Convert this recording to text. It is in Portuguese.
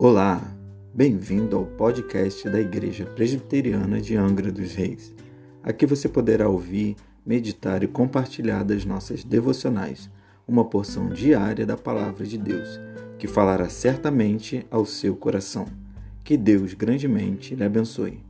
Olá, bem-vindo ao podcast da Igreja Presbiteriana de Angra dos Reis. Aqui você poderá ouvir, meditar e compartilhar das nossas devocionais, uma porção diária da Palavra de Deus, que falará certamente ao seu coração. Que Deus grandemente lhe abençoe.